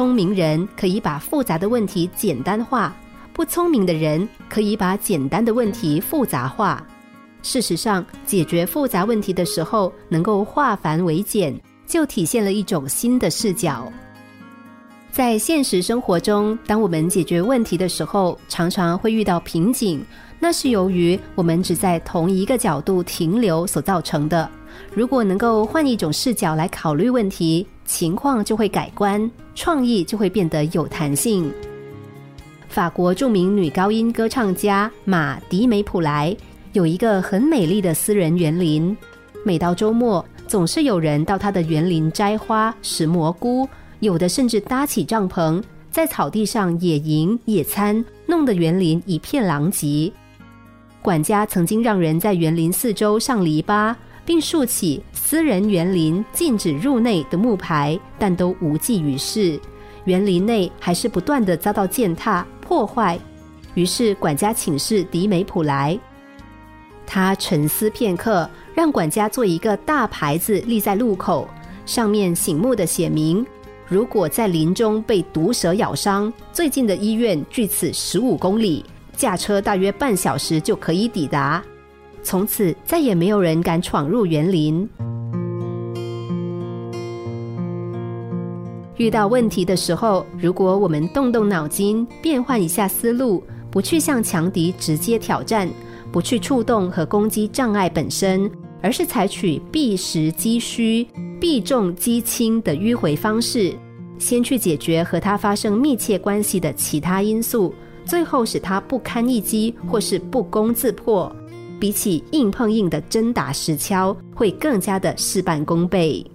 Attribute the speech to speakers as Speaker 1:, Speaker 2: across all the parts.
Speaker 1: 聪明人可以把复杂的问题简单化，不聪明的人可以把简单的问题复杂化。事实上，解决复杂问题的时候，能够化繁为简，就体现了一种新的视角。在现实生活中，当我们解决问题的时候，常常会遇到瓶颈，那是由于我们只在同一个角度停留所造成的。如果能够换一种视角来考虑问题，情况就会改观，创意就会变得有弹性。法国著名女高音歌唱家马迪梅普莱有一个很美丽的私人园林，每到周末，总是有人到她的园林摘花、拾蘑菇。有的甚至搭起帐篷，在草地上野营野餐，弄得园林一片狼藉。管家曾经让人在园林四周上篱笆，并竖起“私人园林禁止入内”的木牌，但都无济于事。园林内还是不断的遭到践踏破坏。于是管家请示迪梅普来，他沉思片刻，让管家做一个大牌子立在路口，上面醒目的写明。如果在林中被毒蛇咬伤，最近的医院距此十五公里，驾车大约半小时就可以抵达。从此再也没有人敢闯入园林。遇到问题的时候，如果我们动动脑筋，变换一下思路，不去向强敌直接挑战，不去触动和攻击障碍本身，而是采取避实击虚。避重击轻的迂回方式，先去解决和它发生密切关系的其他因素，最后使他不堪一击或是不攻自破，比起硬碰硬的真打实敲，会更加的事半功倍。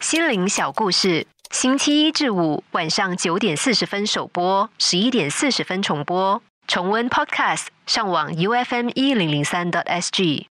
Speaker 1: 心灵小故事，星期一至五晚上九点四十分首播，十一点四十分重播。重温 Podcast，上网 U F M 一零零三 t S G。